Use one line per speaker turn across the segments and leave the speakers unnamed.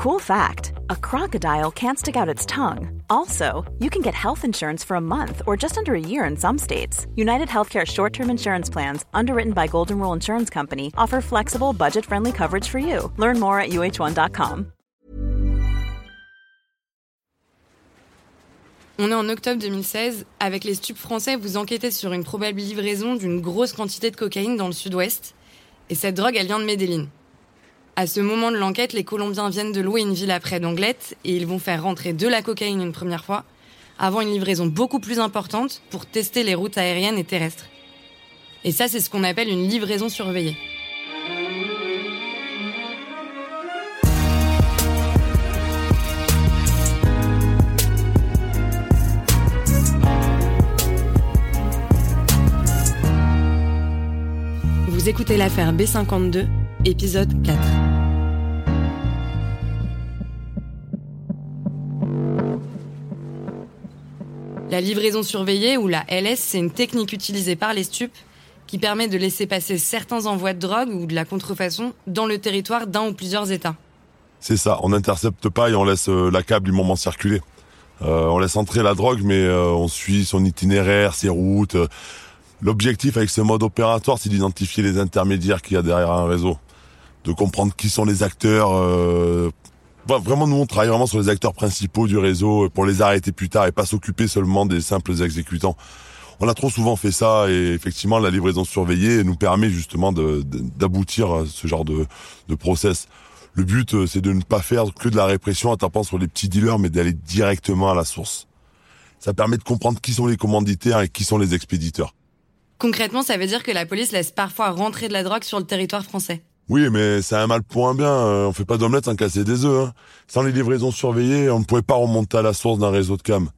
Cool fact a crocodile can't stick out its tongue. Also, you can get health insurance for a month or just under a year in some states. United Healthcare short term insurance plans, underwritten by Golden Rule Insurance Company, offer flexible, budget friendly coverage for you. Learn more at uh1.com.
On est en octobre 2016. Avec les stupes français, vous enquêtez sur une probable livraison d'une grosse quantité de cocaïne dans le sud-ouest. Et cette drogue, elle vient de Medellin. À ce moment de l'enquête, les Colombiens viennent de louer une ville après d'Anglette et ils vont faire rentrer de la cocaïne une première fois, avant une livraison beaucoup plus importante pour tester les routes aériennes et terrestres. Et ça, c'est ce qu'on appelle une livraison surveillée. Vous écoutez l'affaire B52, épisode 4. La livraison surveillée, ou la LS, c'est une technique utilisée par les stupes qui permet de laisser passer certains envois de drogue ou de la contrefaçon dans le territoire d'un ou plusieurs États.
C'est ça, on n'intercepte pas et on laisse euh, la câble du moment circuler. Euh, on laisse entrer la drogue, mais euh, on suit son itinéraire, ses routes. L'objectif avec ce mode opératoire, c'est d'identifier les intermédiaires qu'il y a derrière un réseau, de comprendre qui sont les acteurs. Vraiment, nous, on travaille vraiment sur les acteurs principaux du réseau pour les arrêter plus tard et pas s'occuper seulement des simples exécutants. On a trop souvent fait ça et effectivement, la livraison surveillée nous permet justement d'aboutir à ce genre de, de process. Le but, c'est de ne pas faire que de la répression en tapant sur les petits dealers, mais d'aller directement à la source. Ça permet de comprendre qui sont les commanditaires et qui sont les expéditeurs.
Concrètement, ça veut dire que la police laisse parfois rentrer de la drogue sur le territoire français.
Oui, mais c'est un mal pour un bien. Euh, on fait pas d'omelette sans casser des œufs. Hein. Sans les livraisons surveillées, on ne pouvait pas remonter à la source d'un réseau de cam.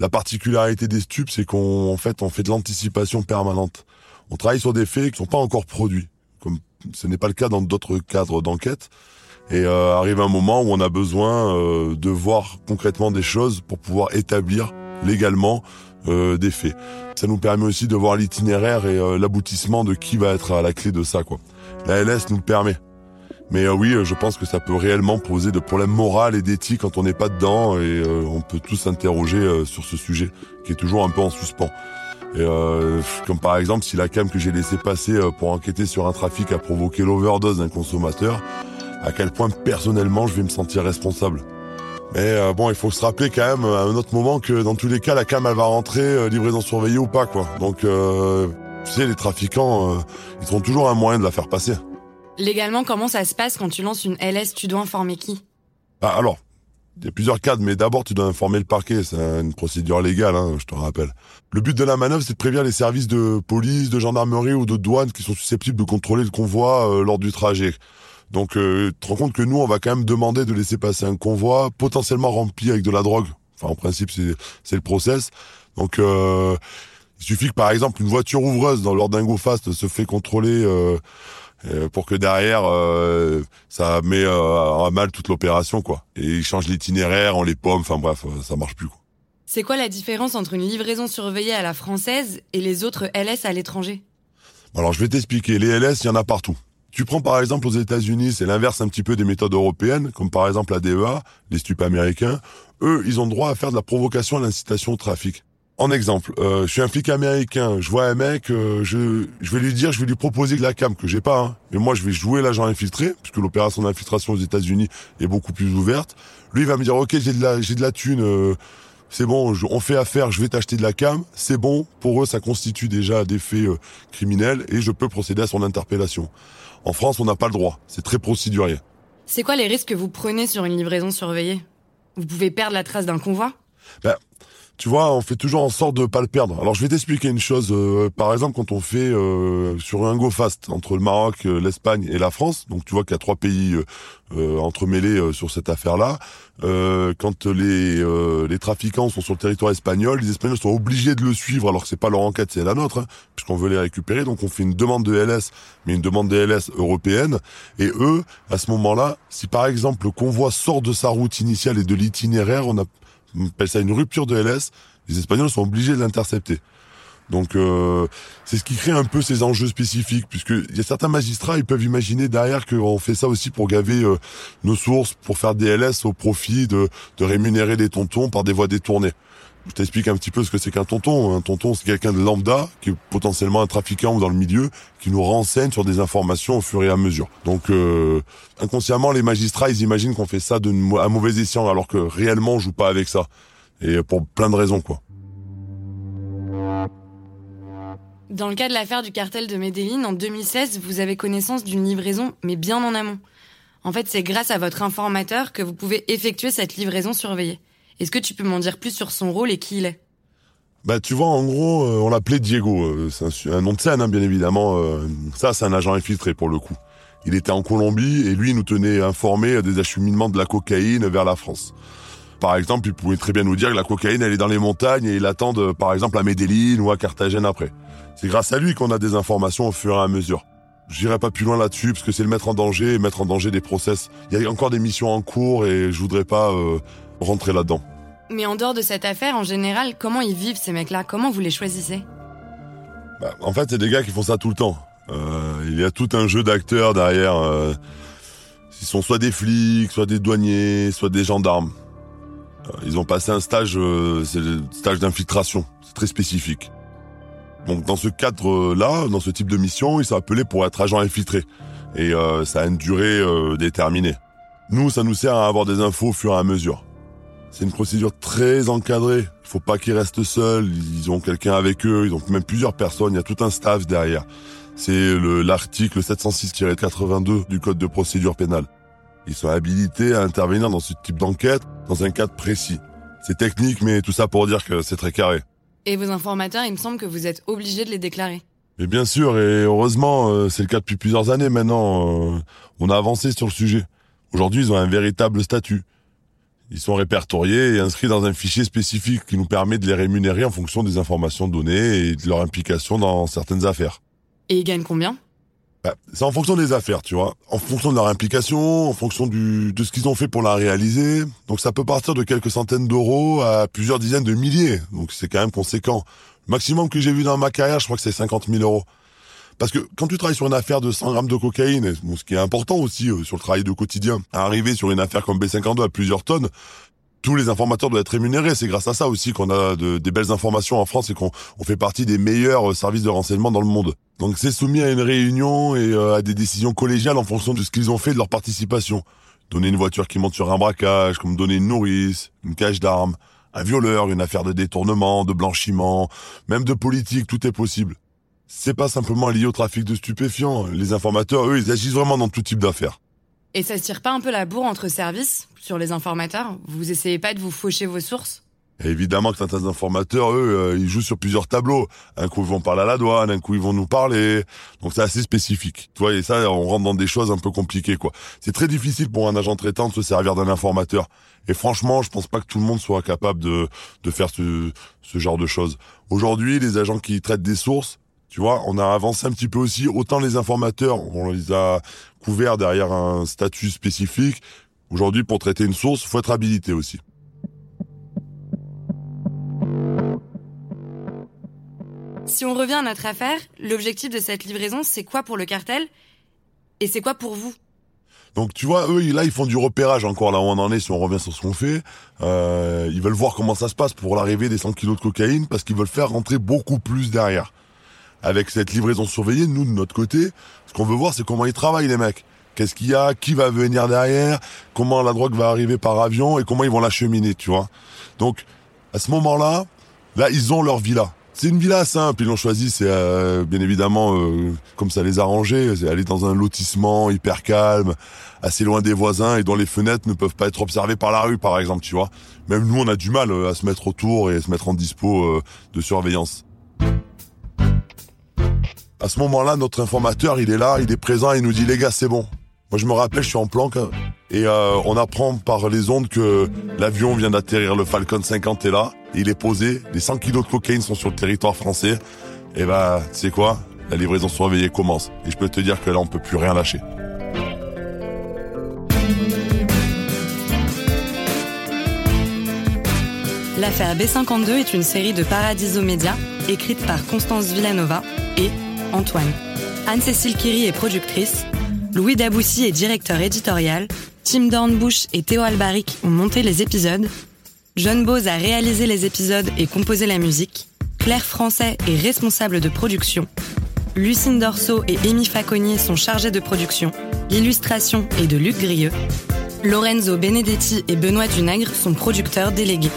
La particularité des stupes, c'est qu'on fait, on fait de l'anticipation permanente. On travaille sur des faits qui sont pas encore produits, comme ce n'est pas le cas dans d'autres cadres d'enquête. Et euh, arrive un moment où on a besoin euh, de voir concrètement des choses pour pouvoir établir légalement euh, des faits. Ça nous permet aussi de voir l'itinéraire et euh, l'aboutissement de qui va être à la clé de ça. quoi. La LS nous le permet. Mais euh, oui, je pense que ça peut réellement poser de problèmes moraux et d'éthique quand on n'est pas dedans et on peut tous s'interroger sur ce sujet qui est toujours un peu en suspens. Et comme par exemple si la cam que j'ai laissé passer pour enquêter sur un trafic a provoqué l'overdose d'un consommateur, à quel point personnellement je vais me sentir responsable? Mais euh, bon, il faut se rappeler quand même à un autre moment que dans tous les cas, la cam elle va rentrer, euh, livraison surveillée ou pas quoi. Donc, euh, tu sais, les trafiquants, euh, ils trouveront toujours un moyen de la faire passer.
Légalement, comment ça se passe quand tu lances une LS Tu dois informer qui?
Bah, Alors, il y a plusieurs cadres, mais d'abord tu dois informer le parquet. C'est une procédure légale, hein, je te rappelle. Le but de la manœuvre, c'est de prévenir les services de police, de gendarmerie ou de douane qui sont susceptibles de contrôler le convoi lors du trajet. Donc, euh, tu te rends compte que nous, on va quand même demander de laisser passer un convoi potentiellement rempli avec de la drogue. Enfin, en principe, c'est le process. Donc, euh, il suffit que, par exemple, une voiture ouvreuse dans go fast se fait contrôler euh, euh, pour que derrière, euh, ça met à mal toute l'opération, quoi. Et ils changent l'itinéraire, on les pomme, enfin bref, ça marche plus, quoi.
C'est quoi la différence entre une livraison surveillée à la française et les autres LS à l'étranger?
Alors, je vais t'expliquer. Les LS, il y en a partout. Tu prends par exemple aux États-Unis, c'est l'inverse un petit peu des méthodes européennes, comme par exemple la DEA, les stupes américains. Eux, ils ont droit à faire de la provocation à l'incitation au trafic. En exemple, euh, je suis un flic américain, je vois un mec, euh, je, je vais lui dire, je vais lui proposer de la cam que j'ai pas, hein, mais moi je vais jouer l'agent infiltré, puisque l'opération d'infiltration aux États-Unis est beaucoup plus ouverte. Lui il va me dire, ok, j'ai de la, j'ai de la thune, euh, c'est bon, on fait affaire, je vais t'acheter de la cam, c'est bon. Pour eux, ça constitue déjà des faits criminels et je peux procéder à son interpellation. En France, on n'a pas le droit. C'est très procédurier.
C'est quoi les risques que vous prenez sur une livraison surveillée? Vous pouvez perdre la trace d'un convoi?
Ben, tu vois, on fait toujours en sorte de pas le perdre. Alors je vais t'expliquer une chose. Euh, par exemple, quand on fait euh, sur un go fast entre le Maroc, euh, l'Espagne et la France, donc tu vois qu'il y a trois pays entremêlés sur cette affaire-là. quand les les trafiquants sont sur le territoire espagnol, les Espagnols sont obligés de le suivre alors que c'est pas leur enquête, c'est la nôtre, hein, puisqu'on veut les récupérer. Donc on fait une demande de LS, mais une demande de LS européenne. Et eux, à ce moment-là, si par exemple le convoi sort de sa route initiale et de l'itinéraire, on a on appelle ça une rupture de LS, les Espagnols sont obligés de l'intercepter. Donc euh, c'est ce qui crée un peu ces enjeux spécifiques, puisque il y a certains magistrats, ils peuvent imaginer derrière qu'on fait ça aussi pour gaver euh, nos sources, pour faire des LS au profit de, de rémunérer des tontons par des voies détournées. Je t'explique un petit peu ce que c'est qu'un tonton. Un tonton, c'est quelqu'un de lambda, qui est potentiellement un trafiquant ou dans le milieu, qui nous renseigne sur des informations au fur et à mesure. Donc, euh, inconsciemment, les magistrats, ils imaginent qu'on fait ça de à mauvais escient, alors que réellement, on joue pas avec ça. Et pour plein de raisons, quoi.
Dans le cas de l'affaire du cartel de Medellin, en 2016, vous avez connaissance d'une livraison, mais bien en amont. En fait, c'est grâce à votre informateur que vous pouvez effectuer cette livraison surveillée. Est-ce que tu peux m'en dire plus sur son rôle et qui il est?
Bah tu vois, en gros, euh, on l'appelait Diego. Euh, c'est un, nom de scène, hein, bien évidemment. Euh, ça, c'est un agent infiltré pour le coup. Il était en Colombie et lui nous tenait informés des acheminements de la cocaïne vers la France. Par exemple, il pouvait très bien nous dire que la cocaïne, elle est dans les montagnes et il attend, par exemple, à Medellin ou à Carthagène après. C'est grâce à lui qu'on a des informations au fur et à mesure. J'irai pas plus loin là-dessus parce que c'est le mettre en danger et mettre en danger des process. Il y a encore des missions en cours et je voudrais pas rentrer là-dedans.
Mais en dehors de cette affaire, en général, comment ils vivent ces mecs-là? Comment vous les choisissez?
Bah, En fait, c'est des gars qui font ça tout le temps. Euh, il y a tout un jeu d'acteurs derrière. Euh, ils sont soit des flics, soit des douaniers, soit des gendarmes. Euh, ils ont passé un stage, c'est le stage d'infiltration. C'est très spécifique. Donc dans ce cadre-là, dans ce type de mission, ils sont appelés pour être agents infiltrés. Et euh, ça a une durée euh, déterminée. Nous, ça nous sert à avoir des infos au fur et à mesure. C'est une procédure très encadrée. Il faut pas qu'ils restent seuls. Ils ont quelqu'un avec eux. Ils ont même plusieurs personnes. Il y a tout un staff derrière. C'est l'article 706-82 du Code de procédure pénale. Ils sont habilités à intervenir dans ce type d'enquête dans un cadre précis. C'est technique, mais tout ça pour dire que c'est très carré.
Et vos informateurs, il me semble que vous êtes obligé de les déclarer.
Et bien sûr, et heureusement, euh, c'est le cas depuis plusieurs années maintenant. Euh, on a avancé sur le sujet. Aujourd'hui, ils ont un véritable statut. Ils sont répertoriés et inscrits dans un fichier spécifique qui nous permet de les rémunérer en fonction des informations données et de leur implication dans certaines affaires.
Et ils gagnent combien?
Bah, c'est en fonction des affaires, tu vois. En fonction de leur implication, en fonction du, de ce qu'ils ont fait pour la réaliser. Donc ça peut partir de quelques centaines d'euros à plusieurs dizaines de milliers. Donc c'est quand même conséquent. Le maximum que j'ai vu dans ma carrière, je crois que c'est 50 000 euros. Parce que quand tu travailles sur une affaire de 100 grammes de cocaïne, ce qui est important aussi euh, sur le travail de quotidien, à arriver sur une affaire comme B52 à plusieurs tonnes, tous les informateurs doivent être rémunérés. C'est grâce à ça aussi qu'on a de, des belles informations en France et qu'on fait partie des meilleurs euh, services de renseignement dans le monde. Donc c'est soumis à une réunion et euh, à des décisions collégiales en fonction de ce qu'ils ont fait de leur participation. Donner une voiture qui monte sur un braquage, comme donner une nourrice, une cache d'armes, un violeur, une affaire de détournement, de blanchiment, même de politique, tout est possible. C'est pas simplement lié au trafic de stupéfiants. Les informateurs, eux, ils agissent vraiment dans tout type d'affaires.
Et ça se tire pas un peu la bourre entre services sur les informateurs? Vous essayez pas de vous faucher vos sources?
Évidemment que certains informateurs, eux, euh, ils jouent sur plusieurs tableaux. Un coup, ils vont parler à la douane, un coup, ils vont nous parler. Donc, c'est assez spécifique. Tu vois, et ça, on rentre dans des choses un peu compliquées, quoi. C'est très difficile pour un agent traitant de se servir d'un informateur. Et franchement, je pense pas que tout le monde soit capable de, de faire ce, ce genre de choses. Aujourd'hui, les agents qui traitent des sources, tu vois, on a avancé un petit peu aussi. Autant les informateurs, on les a couverts derrière un statut spécifique. Aujourd'hui, pour traiter une source, faut être habilité aussi.
Si on revient à notre affaire, l'objectif de cette livraison, c'est quoi pour le cartel? Et c'est quoi pour vous?
Donc tu vois, eux, là, ils font du repérage encore là où on en est, si on revient sur ce qu'on fait. Euh, ils veulent voir comment ça se passe pour l'arrivée des 100 kilos de cocaïne, parce qu'ils veulent faire rentrer beaucoup plus derrière avec cette livraison surveillée, nous de notre côté, ce qu'on veut voir, c'est comment ils travaillent les mecs. Qu'est-ce qu'il y a, qui va venir derrière, comment la drogue va arriver par avion et comment ils vont l'acheminer, tu vois. Donc, à ce moment-là, là, ils ont leur villa. C'est une villa simple, ils l'ont choisi, c'est euh, bien évidemment euh, comme ça les arrangeait, c'est aller dans un lotissement hyper calme, assez loin des voisins et dont les fenêtres ne peuvent pas être observées par la rue par exemple, tu vois. Même nous on a du mal euh, à se mettre autour et à se mettre en dispo de surveillance. À ce moment-là, notre informateur, il est là, il est présent, il nous dit les gars, c'est bon. Moi, je me rappelle, je suis en planque hein, et euh, on apprend par les ondes que l'avion vient d'atterrir, le Falcon 50 est là, il est posé, les 100 kilos de cocaïne sont sur le territoire français. Et bah, tu sais quoi? La livraison surveillée commence. Et je peux te dire que là, on peut plus rien lâcher.
L'affaire B52 est une série de Paradiso Média écrite par Constance Villanova et Antoine. Anne-Cécile Kiri est productrice, Louis Daboussi est directeur éditorial, Tim Dornbush et Théo Albaric ont monté les épisodes, John Bose a réalisé les épisodes et composé la musique, Claire Français est responsable de production, Lucine Dorso et Amy Faconnier sont chargés de production, l'illustration est de Luc Grieux, Lorenzo Benedetti et Benoît Dunagre sont producteurs délégués.